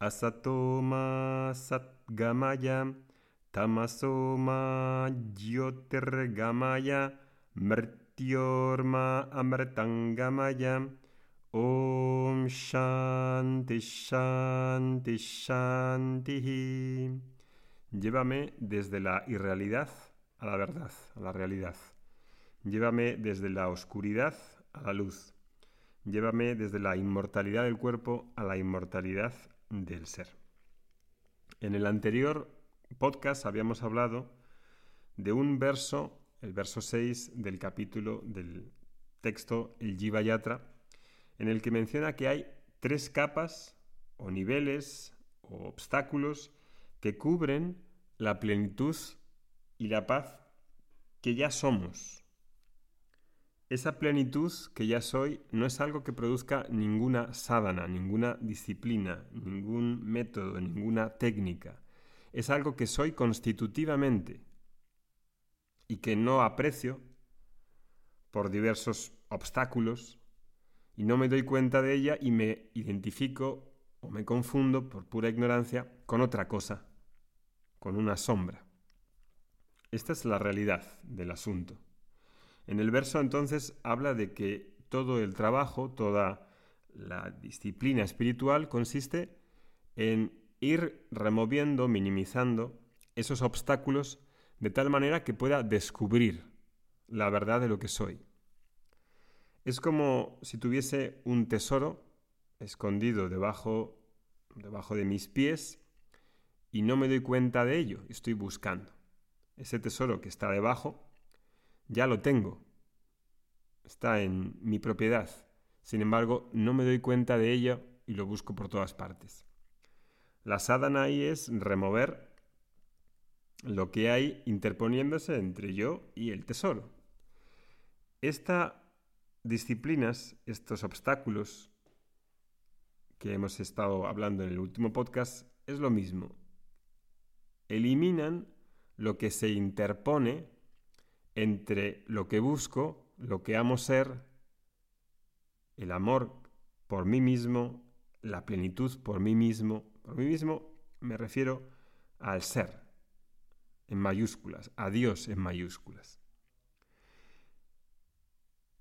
asatoma satgamaya tamasoma jyotirgamaya mrityorma amritangamaya Om Shanti Shanti Shanti. Llévame desde la irrealidad a la verdad, a la realidad. Llévame desde la oscuridad a la luz. Llévame desde la inmortalidad del cuerpo a la inmortalidad del ser. En el anterior podcast habíamos hablado de un verso, el verso 6 del capítulo del texto El Jiva Yatra, en el que menciona que hay tres capas o niveles o obstáculos que cubren la plenitud y la paz que ya somos. Esa plenitud que ya soy no es algo que produzca ninguna sadhana, ninguna disciplina, ningún método, ninguna técnica. Es algo que soy constitutivamente y que no aprecio por diversos obstáculos y no me doy cuenta de ella y me identifico o me confundo por pura ignorancia con otra cosa, con una sombra. Esta es la realidad del asunto. En el verso entonces habla de que todo el trabajo, toda la disciplina espiritual consiste en ir removiendo, minimizando esos obstáculos de tal manera que pueda descubrir la verdad de lo que soy. Es como si tuviese un tesoro escondido debajo, debajo de mis pies y no me doy cuenta de ello, estoy buscando. Ese tesoro que está debajo, ya lo tengo, está en mi propiedad. Sin embargo, no me doy cuenta de ello y lo busco por todas partes. La sadhana ahí es remover lo que hay interponiéndose entre yo y el tesoro. Esta disciplinas, estos obstáculos que hemos estado hablando en el último podcast, es lo mismo. Eliminan lo que se interpone entre lo que busco, lo que amo ser, el amor por mí mismo, la plenitud por mí mismo. Por mí mismo me refiero al ser, en mayúsculas, a Dios en mayúsculas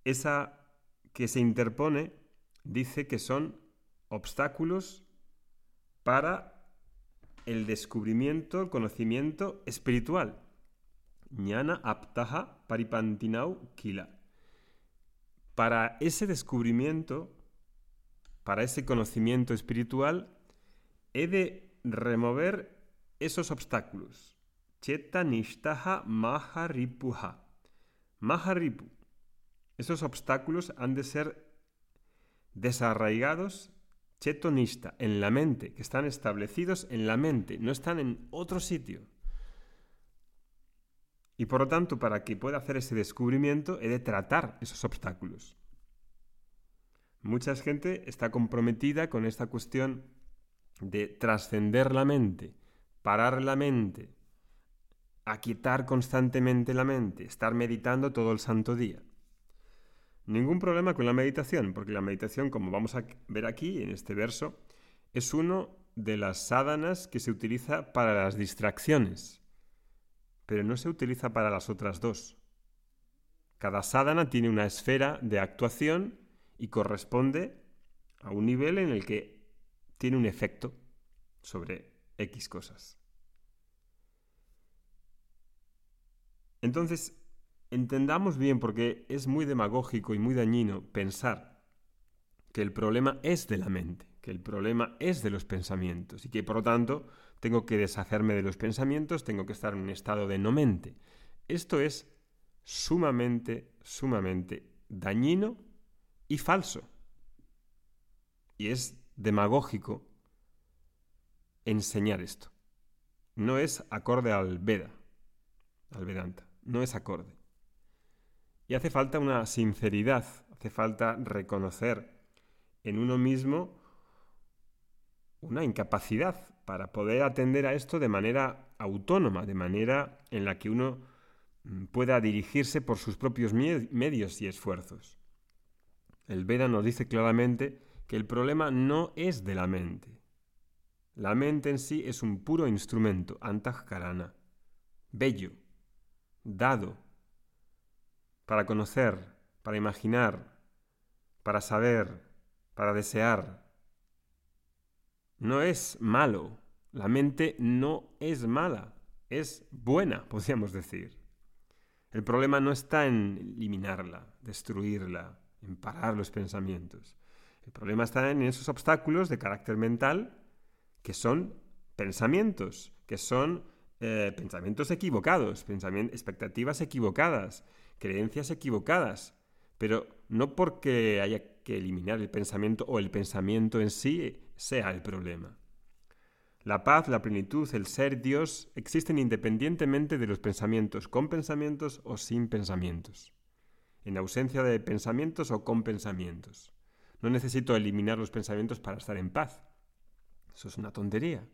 esa que se interpone dice que son obstáculos para el descubrimiento, el conocimiento espiritual. Paripantinau kila. Para ese descubrimiento, para ese conocimiento espiritual, he de remover esos obstáculos. Cheta nishtaha maharipuha. Maharipu esos obstáculos han de ser desarraigados chetonista, en la mente, que están establecidos en la mente, no están en otro sitio. Y por lo tanto, para que pueda hacer ese descubrimiento, he de tratar esos obstáculos. Mucha gente está comprometida con esta cuestión de trascender la mente, parar la mente, aquietar constantemente la mente, estar meditando todo el santo día. Ningún problema con la meditación, porque la meditación, como vamos a ver aquí en este verso, es uno de las sádanas que se utiliza para las distracciones, pero no se utiliza para las otras dos. Cada sádana tiene una esfera de actuación y corresponde a un nivel en el que tiene un efecto sobre X cosas. Entonces, entendamos bien, porque es muy demagógico y muy dañino pensar que el problema es de la mente, que el problema es de los pensamientos y que por lo tanto tengo que deshacerme de los pensamientos, tengo que estar en un estado de no mente. Esto es sumamente, sumamente dañino y falso. Y es demagógico enseñar esto. No es acorde al Veda, al Vedanta, no es acorde. Y hace falta una sinceridad, hace falta reconocer en uno mismo una incapacidad para poder atender a esto de manera autónoma, de manera en la que uno mm, pueda dirigirse por sus propios medios y esfuerzos. El Veda nos dice claramente que el problema no es de la mente. La mente en sí es un puro instrumento, antahkarana, bello, dado, para conocer, para imaginar, para saber, para desear. No es malo, la mente no es mala, es buena, podríamos decir. El problema no está en eliminarla, destruirla, en parar los pensamientos. El problema está en esos obstáculos de carácter mental que son pensamientos, que son eh, pensamientos equivocados, expectativas equivocadas, creencias equivocadas, pero no porque haya que eliminar el pensamiento o el pensamiento en sí sea el problema. La paz, la plenitud, el ser Dios existen independientemente de los pensamientos, con pensamientos o sin pensamientos, en ausencia de pensamientos o con pensamientos. No necesito eliminar los pensamientos para estar en paz. Eso es una tontería.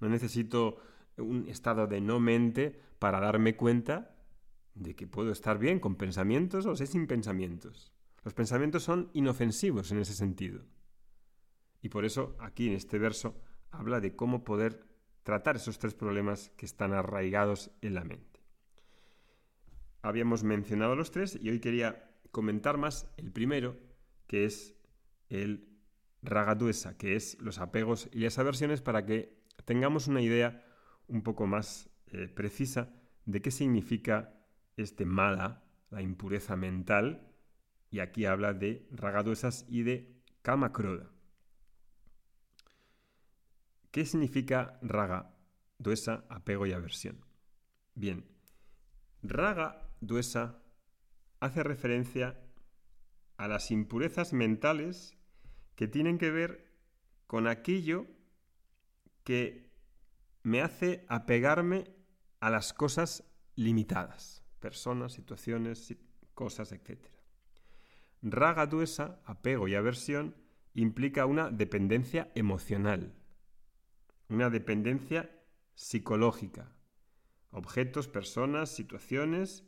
No necesito un estado de no mente para darme cuenta de que puedo estar bien con pensamientos o sin pensamientos. Los pensamientos son inofensivos en ese sentido. Y por eso aquí en este verso habla de cómo poder tratar esos tres problemas que están arraigados en la mente. Habíamos mencionado los tres y hoy quería comentar más el primero, que es el ragaduesa, que es los apegos y las aversiones, para que tengamos una idea un poco más eh, precisa de qué significa este mala, la impureza mental, y aquí habla de ragaduesas y de kamakroda. ¿Qué significa raga, duesa, apego y aversión? Bien, raga, duesa, hace referencia a las impurezas mentales que tienen que ver con aquello que me hace apegarme a las cosas limitadas, personas, situaciones, cosas, etc. Raga, duesa, apego y aversión implica una dependencia emocional una dependencia psicológica. Objetos, personas, situaciones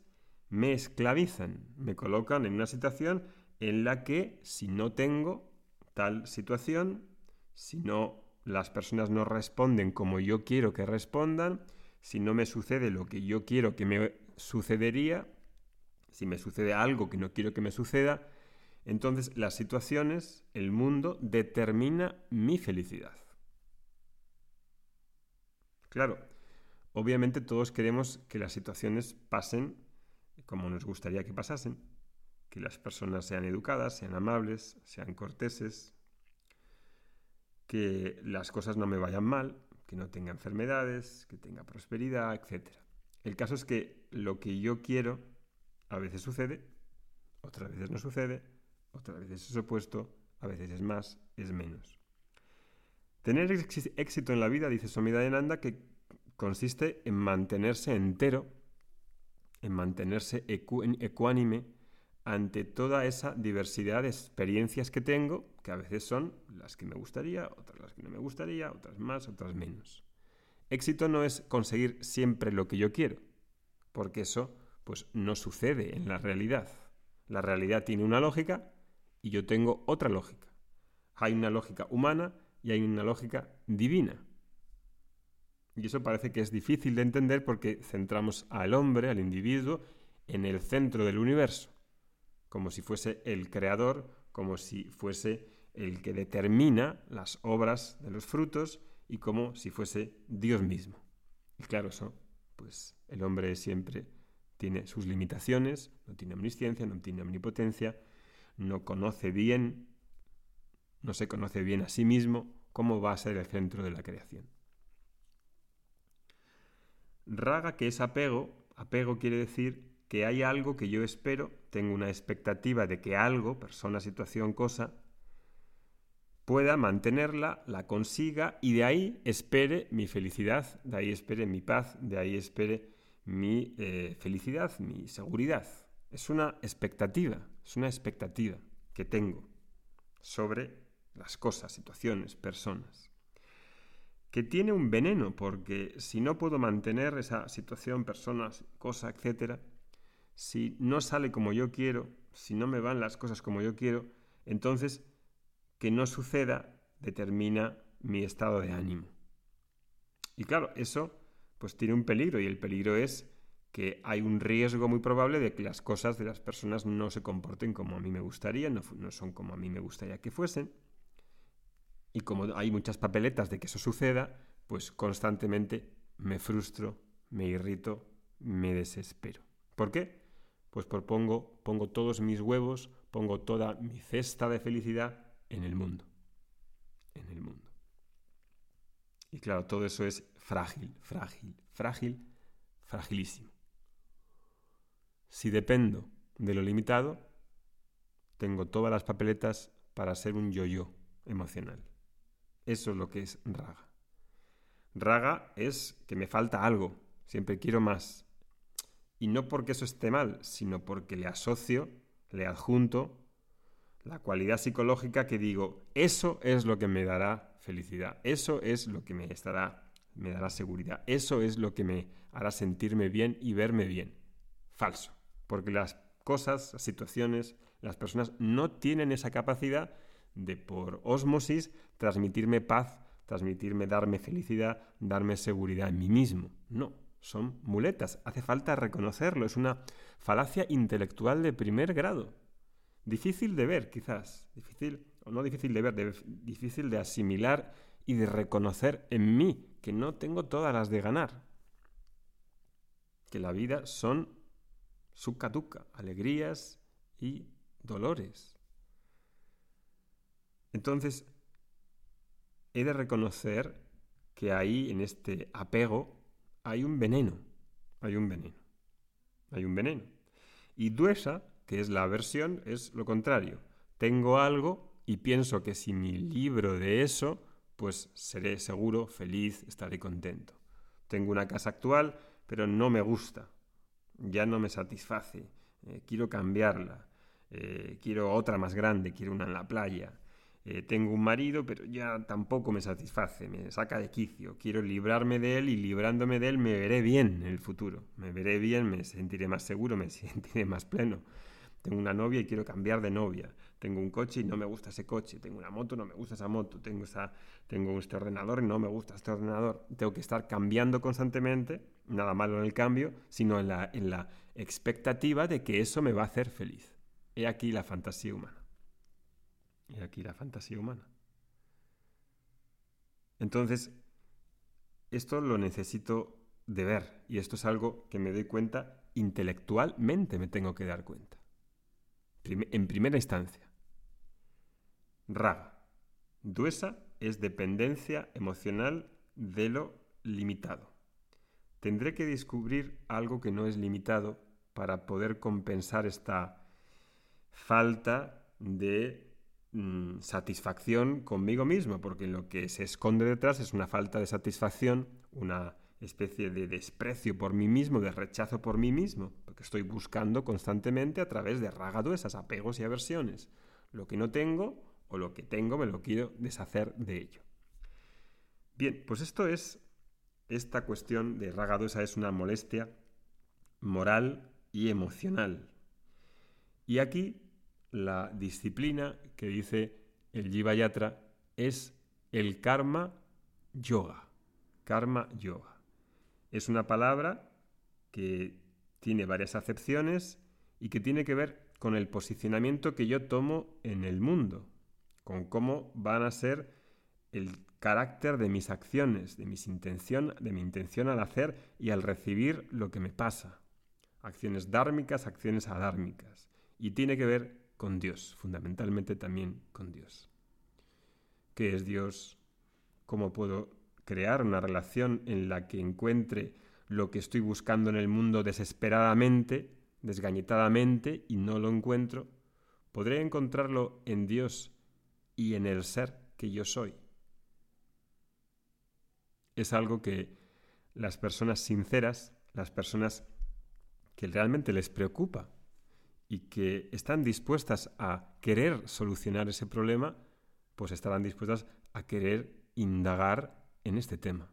me esclavizan, me colocan en una situación en la que si no tengo tal situación, si no las personas no responden como yo quiero que respondan, si no me sucede lo que yo quiero que me sucedería, si me sucede algo que no quiero que me suceda, entonces las situaciones, el mundo determina mi felicidad. Claro, obviamente todos queremos que las situaciones pasen como nos gustaría que pasasen, que las personas sean educadas, sean amables, sean corteses, que las cosas no me vayan mal, que no tenga enfermedades, que tenga prosperidad, etc. El caso es que lo que yo quiero a veces sucede, otras veces no sucede, otras veces es opuesto, a veces es más, es menos. Tener éxito en la vida, dice Nanda, que consiste en mantenerse entero, en mantenerse ecuánime ante toda esa diversidad de experiencias que tengo, que a veces son las que me gustaría, otras las que no me gustaría, otras más, otras menos. Éxito no es conseguir siempre lo que yo quiero, porque eso pues no sucede en la realidad. La realidad tiene una lógica y yo tengo otra lógica. Hay una lógica humana y hay una lógica divina. Y eso parece que es difícil de entender porque centramos al hombre, al individuo, en el centro del universo, como si fuese el creador, como si fuese el que determina las obras de los frutos y como si fuese Dios mismo. Y claro, eso, pues el hombre siempre tiene sus limitaciones, no tiene omnisciencia, no tiene omnipotencia, no conoce bien no se conoce bien a sí mismo, ¿cómo va a ser el centro de la creación? Raga, que es apego, apego quiere decir que hay algo que yo espero, tengo una expectativa de que algo, persona, situación, cosa, pueda mantenerla, la consiga y de ahí espere mi felicidad, de ahí espere mi paz, de ahí espere mi eh, felicidad, mi seguridad. Es una expectativa, es una expectativa que tengo sobre las cosas, situaciones, personas. Que tiene un veneno, porque si no puedo mantener esa situación, personas, cosa, etc., si no sale como yo quiero, si no me van las cosas como yo quiero, entonces que no suceda determina mi estado de ánimo. Y claro, eso pues tiene un peligro y el peligro es que hay un riesgo muy probable de que las cosas de las personas no se comporten como a mí me gustaría, no, no son como a mí me gustaría que fuesen. Y como hay muchas papeletas de que eso suceda, pues constantemente me frustro, me irrito, me desespero. ¿Por qué? Pues por pongo, pongo todos mis huevos, pongo toda mi cesta de felicidad en el mundo. En el mundo. Y claro, todo eso es frágil, frágil, frágil, fragilísimo. Si dependo de lo limitado, tengo todas las papeletas para ser un yo-yo emocional. Eso es lo que es raga. Raga es que me falta algo, siempre quiero más. Y no porque eso esté mal, sino porque le asocio, le adjunto la cualidad psicológica que digo, eso es lo que me dará felicidad, eso es lo que me estará, me dará seguridad, eso es lo que me hará sentirme bien y verme bien. Falso, porque las cosas, las situaciones, las personas no tienen esa capacidad de por osmosis transmitirme paz, transmitirme, darme felicidad, darme seguridad en mí mismo. No, son muletas. Hace falta reconocerlo. Es una falacia intelectual de primer grado. Difícil de ver, quizás. Difícil, o no difícil de ver, difícil de asimilar y de reconocer en mí, que no tengo todas las de ganar. Que la vida son sucatuca, alegrías y dolores. Entonces, he de reconocer que ahí, en este apego, hay un veneno. Hay un veneno. Hay un veneno. Y duesa, que es la aversión, es lo contrario. Tengo algo y pienso que si mi libro de eso, pues seré seguro, feliz, estaré contento. Tengo una casa actual, pero no me gusta. Ya no me satisface. Eh, quiero cambiarla. Eh, quiero otra más grande, quiero una en la playa. Eh, tengo un marido, pero ya tampoco me satisface, me saca de quicio. Quiero librarme de él y librándome de él me veré bien en el futuro. Me veré bien, me sentiré más seguro, me sentiré más pleno. Tengo una novia y quiero cambiar de novia. Tengo un coche y no me gusta ese coche. Tengo una moto, no me gusta esa moto. Tengo, esa, tengo este ordenador y no me gusta este ordenador. Tengo que estar cambiando constantemente, nada malo en el cambio, sino en la, en la expectativa de que eso me va a hacer feliz. He aquí la fantasía humana. Y aquí la fantasía humana. Entonces, esto lo necesito de ver y esto es algo que me doy cuenta intelectualmente, me tengo que dar cuenta. En primera instancia. Raga. Duesa es dependencia emocional de lo limitado. Tendré que descubrir algo que no es limitado para poder compensar esta falta de Mm, satisfacción conmigo mismo, porque lo que se esconde detrás es una falta de satisfacción, una especie de desprecio por mí mismo, de rechazo por mí mismo, porque estoy buscando constantemente a través de esas apegos y aversiones. Lo que no tengo o lo que tengo me lo quiero deshacer de ello. Bien, pues esto es, esta cuestión de ragaduesa es una molestia moral y emocional. Y aquí la disciplina que dice el Jiva Yatra es el karma yoga. Karma yoga. Es una palabra que tiene varias acepciones y que tiene que ver con el posicionamiento que yo tomo en el mundo, con cómo van a ser el carácter de mis acciones, de, mis intención, de mi intención al hacer y al recibir lo que me pasa. Acciones dármicas, acciones adármicas. Y tiene que ver con Dios, fundamentalmente también con Dios. ¿Qué es Dios? ¿Cómo puedo crear una relación en la que encuentre lo que estoy buscando en el mundo desesperadamente, desgañetadamente, y no lo encuentro? ¿Podré encontrarlo en Dios y en el ser que yo soy? Es algo que las personas sinceras, las personas que realmente les preocupa y que están dispuestas a querer solucionar ese problema, pues estarán dispuestas a querer indagar en este tema.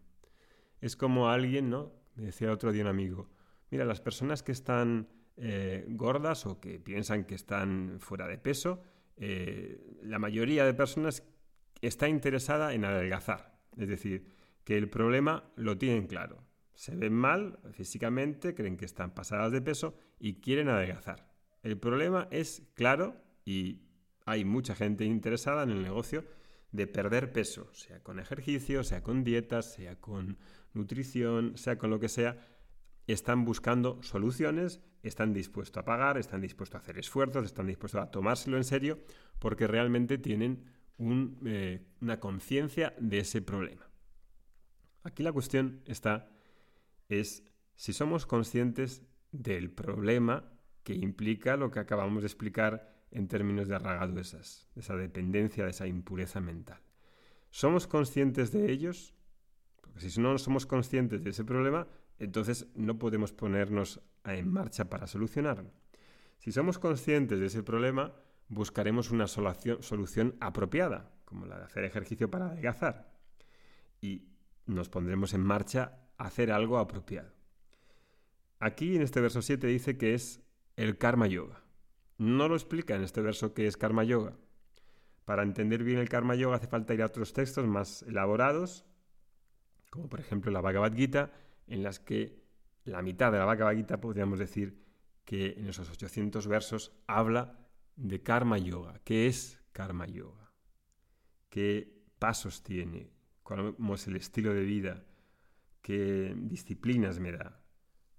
Es como alguien, ¿no? Me decía otro día un amigo, mira, las personas que están eh, gordas o que piensan que están fuera de peso, eh, la mayoría de personas está interesada en adelgazar. Es decir, que el problema lo tienen claro. Se ven mal físicamente, creen que están pasadas de peso y quieren adelgazar. El problema es claro y hay mucha gente interesada en el negocio de perder peso, sea con ejercicio, sea con dietas, sea con nutrición, sea con lo que sea. Están buscando soluciones, están dispuestos a pagar, están dispuestos a hacer esfuerzos, están dispuestos a tomárselo en serio porque realmente tienen eh, una conciencia de ese problema. Aquí la cuestión está, es si somos conscientes del problema que implica lo que acabamos de explicar en términos de arragaduesas, de esa dependencia, de esa impureza mental. ¿Somos conscientes de ellos? Porque si no somos conscientes de ese problema, entonces no podemos ponernos en marcha para solucionarlo. Si somos conscientes de ese problema, buscaremos una solución, apropiada, como la de hacer ejercicio para adelgazar. Y nos pondremos en marcha a hacer algo apropiado. Aquí en este verso 7 dice que es el karma yoga. No lo explica en este verso qué es karma yoga. Para entender bien el karma yoga hace falta ir a otros textos más elaborados, como por ejemplo la Bhagavad Gita, en las que la mitad de la Bhagavad Gita podríamos decir que en esos 800 versos habla de karma yoga. ¿Qué es karma yoga? ¿Qué pasos tiene? ¿Cómo es el estilo de vida? ¿Qué disciplinas me da?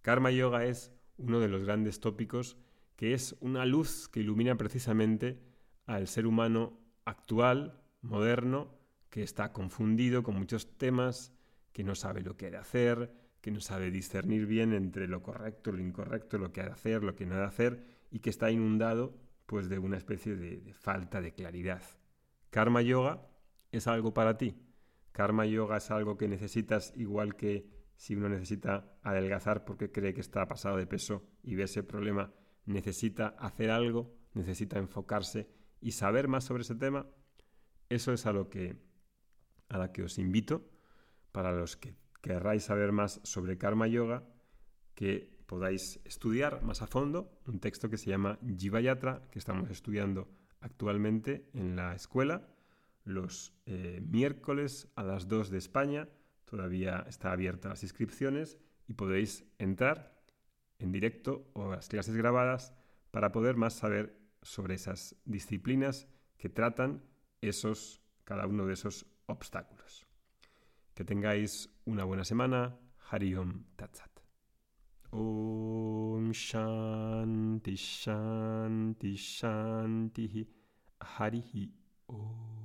Karma yoga es uno de los grandes tópicos que es una luz que ilumina precisamente al ser humano actual, moderno, que está confundido con muchos temas, que no sabe lo que ha de hacer, que no sabe discernir bien entre lo correcto, lo incorrecto, lo que ha de hacer, lo que no ha de hacer, y que está inundado pues de una especie de, falta de claridad. Karma yoga es algo para ti. Karma yoga es algo que necesitas igual que si uno necesita adelgazar porque cree que está pasado de peso y ve ese problema, necesita hacer algo, necesita enfocarse y saber más sobre ese tema. Eso es a lo que a la que os invito para los que querráis saber más sobre karma yoga, que podáis estudiar más a fondo un texto que se llama Jivayatra, que estamos estudiando actualmente en la escuela los eh, miércoles a las 2 de España. Todavía está abierta las inscripciones y podéis entrar en directo o a las clases grabadas para poder más saber sobre esas disciplinas que tratan esos, cada uno de esos obstáculos. Que tengáis una buena semana. Hariom Tatsat. Om Shanti Shanti Shanti Harihi Om